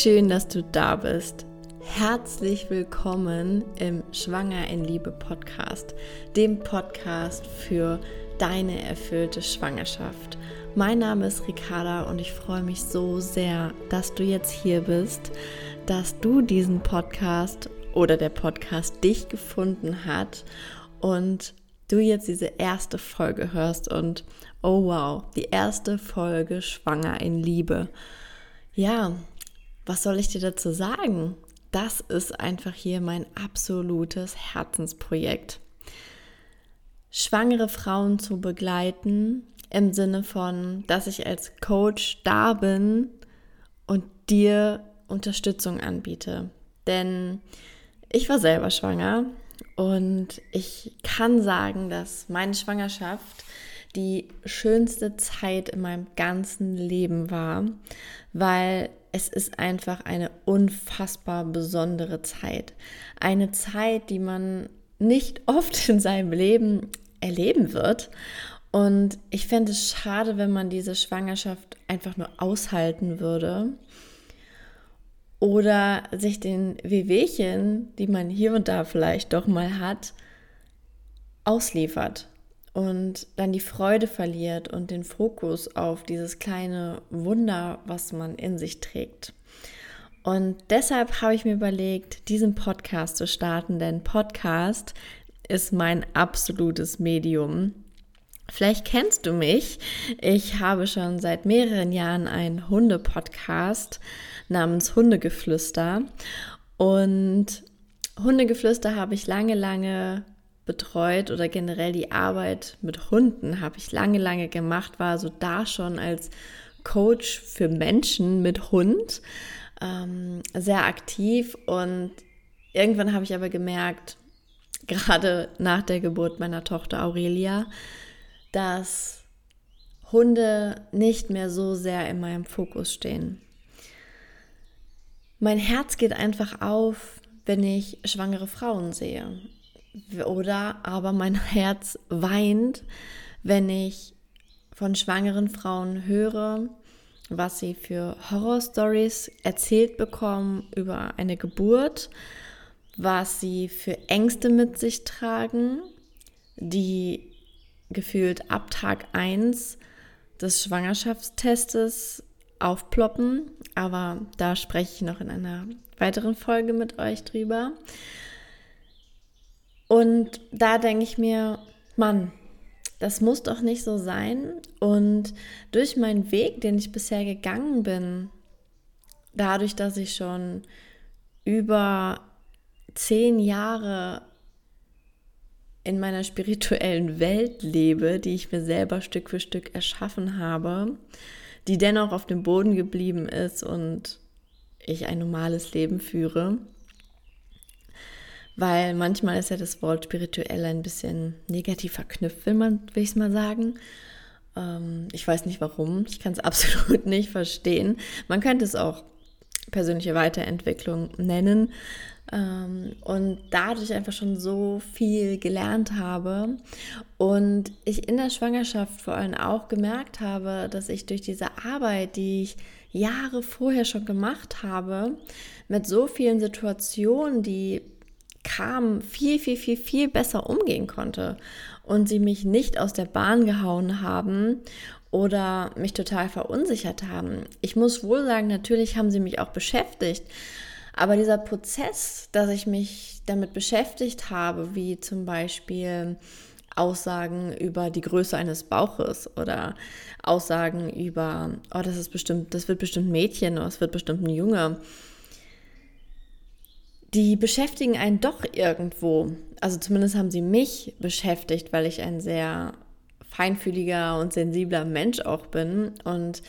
schön, dass du da bist. Herzlich willkommen im Schwanger in Liebe Podcast, dem Podcast für deine erfüllte Schwangerschaft. Mein Name ist Ricarda und ich freue mich so sehr, dass du jetzt hier bist, dass du diesen Podcast oder der Podcast dich gefunden hat und du jetzt diese erste Folge hörst und oh wow, die erste Folge Schwanger in Liebe. Ja, was soll ich dir dazu sagen? Das ist einfach hier mein absolutes Herzensprojekt. Schwangere Frauen zu begleiten im Sinne von, dass ich als Coach da bin und dir Unterstützung anbiete. Denn ich war selber schwanger und ich kann sagen, dass meine Schwangerschaft die schönste Zeit in meinem ganzen Leben war, weil es ist einfach eine unfassbar besondere Zeit. Eine Zeit, die man nicht oft in seinem Leben erleben wird. Und ich fände es schade, wenn man diese Schwangerschaft einfach nur aushalten würde oder sich den Wehwehchen, die man hier und da vielleicht doch mal hat, ausliefert und dann die Freude verliert und den Fokus auf dieses kleine Wunder, was man in sich trägt. Und deshalb habe ich mir überlegt, diesen Podcast zu starten, denn Podcast ist mein absolutes Medium. Vielleicht kennst du mich. Ich habe schon seit mehreren Jahren einen Hunde-Podcast namens Hundegeflüster. Und Hundegeflüster habe ich lange, lange betreut oder generell die Arbeit mit Hunden habe ich lange, lange gemacht, war so da schon als Coach für Menschen mit Hund ähm, sehr aktiv und irgendwann habe ich aber gemerkt, gerade nach der Geburt meiner Tochter Aurelia, dass Hunde nicht mehr so sehr in meinem Fokus stehen. Mein Herz geht einfach auf, wenn ich schwangere Frauen sehe. Oder aber mein Herz weint, wenn ich von schwangeren Frauen höre, was sie für Horrorstories erzählt bekommen über eine Geburt, was sie für Ängste mit sich tragen, die gefühlt ab Tag 1 des Schwangerschaftstestes aufploppen. Aber da spreche ich noch in einer weiteren Folge mit euch drüber. Und da denke ich mir, Mann, das muss doch nicht so sein. Und durch meinen Weg, den ich bisher gegangen bin, dadurch, dass ich schon über zehn Jahre in meiner spirituellen Welt lebe, die ich mir selber Stück für Stück erschaffen habe, die dennoch auf dem Boden geblieben ist und ich ein normales Leben führe, weil manchmal ist ja das Wort spirituell ein bisschen negativ verknüpft, will man, will ich es mal sagen. Ähm, ich weiß nicht warum, ich kann es absolut nicht verstehen. Man könnte es auch persönliche Weiterentwicklung nennen ähm, und dadurch einfach schon so viel gelernt habe und ich in der Schwangerschaft vor allem auch gemerkt habe, dass ich durch diese Arbeit, die ich Jahre vorher schon gemacht habe, mit so vielen Situationen, die kam, viel, viel, viel, viel besser umgehen konnte und sie mich nicht aus der Bahn gehauen haben oder mich total verunsichert haben. Ich muss wohl sagen, natürlich haben sie mich auch beschäftigt, aber dieser Prozess, dass ich mich damit beschäftigt habe, wie zum Beispiel Aussagen über die Größe eines Bauches oder Aussagen über, oh, das ist bestimmt, das wird bestimmt ein Mädchen oder es wird bestimmt ein Junge die beschäftigen einen doch irgendwo. Also zumindest haben sie mich beschäftigt, weil ich ein sehr feinfühliger und sensibler Mensch auch bin. Und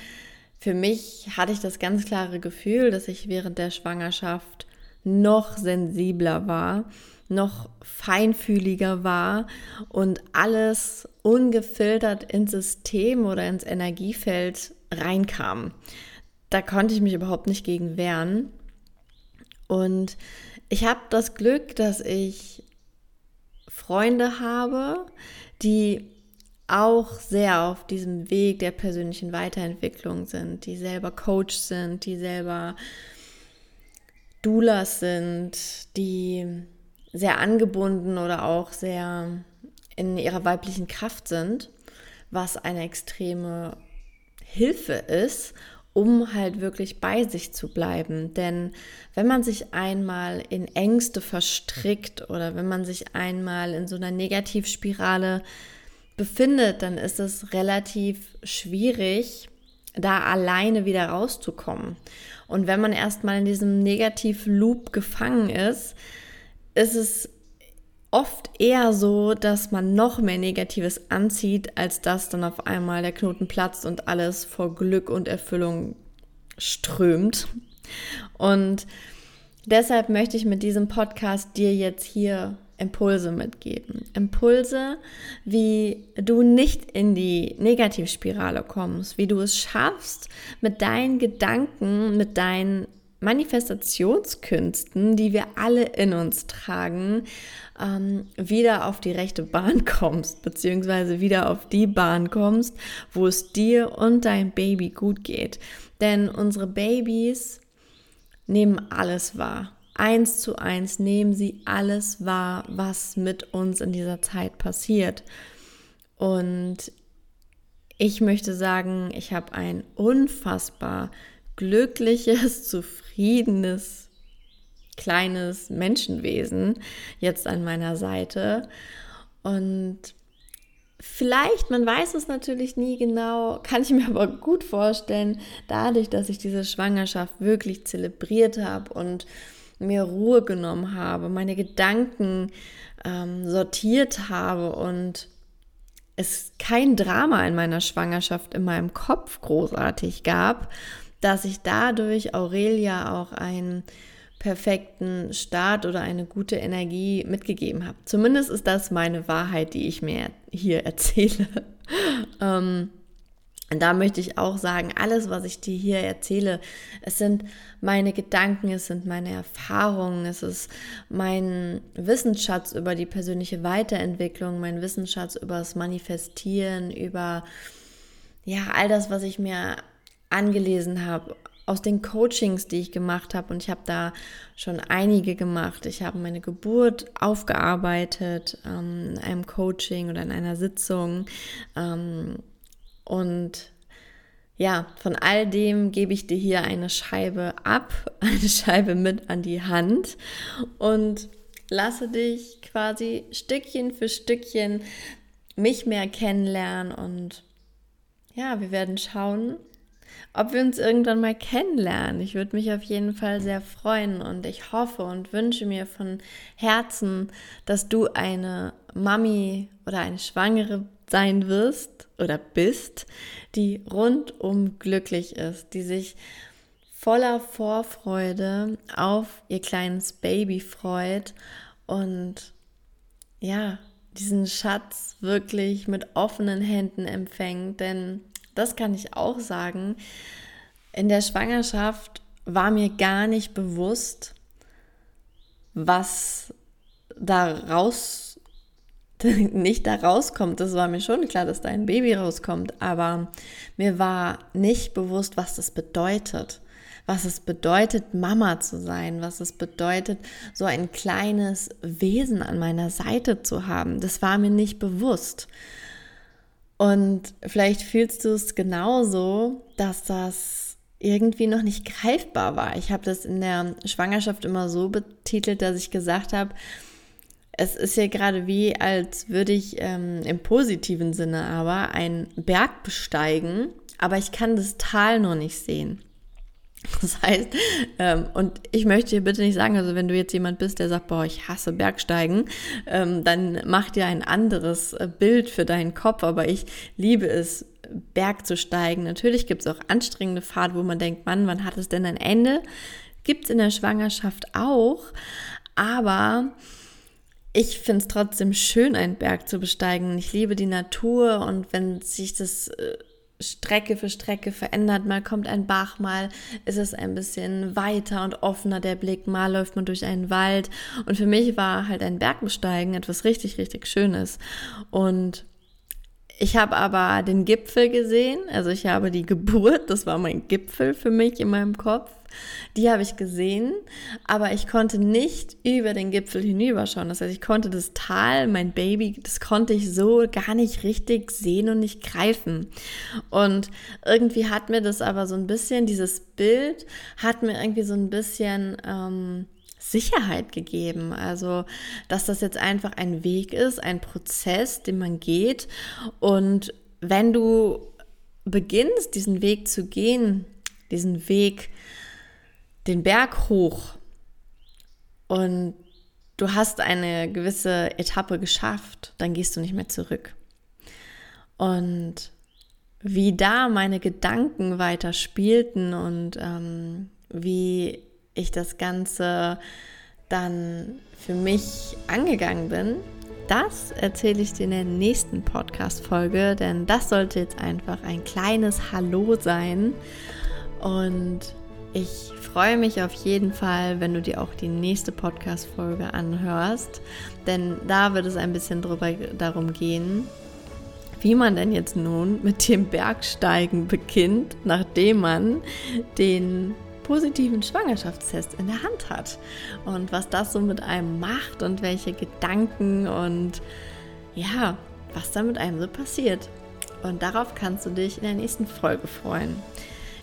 für mich hatte ich das ganz klare Gefühl, dass ich während der Schwangerschaft noch sensibler war, noch feinfühliger war und alles ungefiltert ins System oder ins Energiefeld reinkam. Da konnte ich mich überhaupt nicht gegen wehren. Und ich habe das Glück, dass ich Freunde habe, die auch sehr auf diesem Weg der persönlichen Weiterentwicklung sind, die selber Coach sind, die selber Doulas sind, die sehr angebunden oder auch sehr in ihrer weiblichen Kraft sind, was eine extreme Hilfe ist, um halt wirklich bei sich zu bleiben. Denn wenn man sich einmal in Ängste verstrickt oder wenn man sich einmal in so einer Negativspirale befindet, dann ist es relativ schwierig, da alleine wieder rauszukommen. Und wenn man erstmal in diesem Negativ-Loop gefangen ist, ist es oft eher so, dass man noch mehr Negatives anzieht, als dass dann auf einmal der Knoten platzt und alles vor Glück und Erfüllung strömt. Und deshalb möchte ich mit diesem Podcast dir jetzt hier Impulse mitgeben. Impulse, wie du nicht in die Negativspirale kommst, wie du es schaffst, mit deinen Gedanken, mit deinen Manifestationskünsten, die wir alle in uns tragen, ähm, wieder auf die rechte Bahn kommst, beziehungsweise wieder auf die Bahn kommst, wo es dir und dein Baby gut geht. Denn unsere Babys nehmen alles wahr eins zu eins nehmen sie alles wahr, was mit uns in dieser Zeit passiert. Und ich möchte sagen, ich habe ein unfassbar glückliches, zufriedenes, kleines Menschenwesen jetzt an meiner Seite. Und vielleicht, man weiß es natürlich nie genau, kann ich mir aber gut vorstellen, dadurch, dass ich diese Schwangerschaft wirklich zelebriert habe und mir Ruhe genommen habe, meine Gedanken ähm, sortiert habe und es kein Drama in meiner Schwangerschaft in meinem Kopf großartig gab, dass ich dadurch Aurelia auch einen perfekten Start oder eine gute Energie mitgegeben habe. Zumindest ist das meine Wahrheit, die ich mir hier erzähle. ähm, und da möchte ich auch sagen, alles, was ich dir hier erzähle, es sind meine Gedanken, es sind meine Erfahrungen, es ist mein Wissensschatz über die persönliche Weiterentwicklung, mein Wissensschatz über das Manifestieren, über ja, all das, was ich mir angelesen habe, aus den Coachings, die ich gemacht habe. Und ich habe da schon einige gemacht. Ich habe meine Geburt aufgearbeitet ähm, in einem Coaching oder in einer Sitzung. Ähm, und ja, von all dem gebe ich dir hier eine Scheibe ab, eine Scheibe mit an die Hand und lasse dich quasi Stückchen für Stückchen mich mehr kennenlernen und ja, wir werden schauen, ob wir uns irgendwann mal kennenlernen. Ich würde mich auf jeden Fall sehr freuen und ich hoffe und wünsche mir von Herzen, dass du eine Mami oder eine Schwangere sein wirst oder bist, die rundum glücklich ist, die sich voller Vorfreude auf ihr kleines Baby freut und ja, diesen Schatz wirklich mit offenen Händen empfängt, denn das kann ich auch sagen, in der Schwangerschaft war mir gar nicht bewusst, was da raus nicht da rauskommt. Das war mir schon klar, dass da ein Baby rauskommt, aber mir war nicht bewusst, was das bedeutet. Was es bedeutet, Mama zu sein, was es bedeutet, so ein kleines Wesen an meiner Seite zu haben. Das war mir nicht bewusst. Und vielleicht fühlst du es genauso, dass das irgendwie noch nicht greifbar war. Ich habe das in der Schwangerschaft immer so betitelt, dass ich gesagt habe, es ist ja gerade wie, als würde ich ähm, im positiven Sinne aber einen Berg besteigen, aber ich kann das Tal noch nicht sehen. Das heißt, ähm, und ich möchte dir bitte nicht sagen, also wenn du jetzt jemand bist, der sagt, boah, ich hasse Bergsteigen, ähm, dann mach dir ein anderes äh, Bild für deinen Kopf, aber ich liebe es, Berg zu steigen. Natürlich gibt es auch anstrengende Fahrt, wo man denkt, Mann, wann hat es denn ein Ende? Gibt es in der Schwangerschaft auch, aber ich finde es trotzdem schön, einen Berg zu besteigen. Ich liebe die Natur und wenn sich das äh, Strecke für Strecke verändert, mal kommt ein Bach, mal ist es ein bisschen weiter und offener der Blick, mal läuft man durch einen Wald. Und für mich war halt ein Bergbesteigen etwas richtig, richtig Schönes. Und Ich habe aber den Gipfel gesehen, also ich habe die Geburt, das war mein Gipfel für mich in meinem Kopf. Die habe ich gesehen, aber ich konnte nicht über den Gipfel hinüberschauen. Das heißt, ich konnte das Tal, mein Baby, das konnte ich so gar nicht richtig sehen und nicht greifen. Und irgendwie hat mir das aber so ein bisschen, dieses Bild hat mir irgendwie so ein bisschen... Ähm, Sicherheit gegeben. Also, dass das jetzt einfach ein Weg ist, ein Prozess, den man geht. Und wenn du beginnst, diesen Weg zu gehen, diesen Weg den Berg hoch und du hast eine gewisse Etappe geschafft, dann gehst du nicht mehr zurück. Und wie da meine Gedanken weiter spielten und ähm, wie ich das Ganze dann für mich angegangen bin, das erzähle ich dir in der nächsten Podcast-Folge, denn das sollte jetzt einfach ein kleines Hallo sein. Und ich freue mich auf jeden Fall, wenn du dir auch die nächste Podcast-Folge anhörst, denn da wird es ein bisschen drüber, darum gehen, wie man denn jetzt nun mit dem Bergsteigen beginnt, nachdem man den positiven Schwangerschaftstest in der Hand hat und was das so mit einem macht und welche Gedanken und ja, was da mit einem so passiert. Und darauf kannst du dich in der nächsten Folge freuen.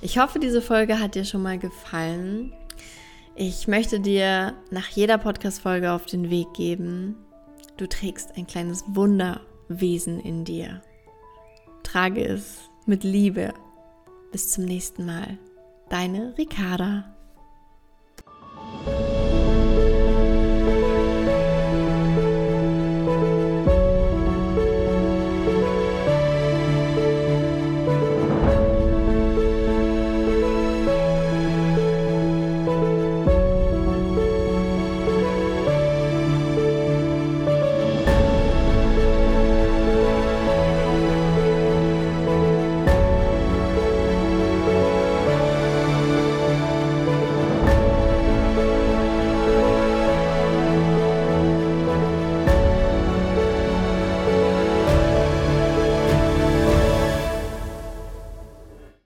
Ich hoffe, diese Folge hat dir schon mal gefallen. Ich möchte dir nach jeder Podcast-Folge auf den Weg geben, du trägst ein kleines Wunderwesen in dir. Trage es mit Liebe. Bis zum nächsten Mal. Deine Ricarda.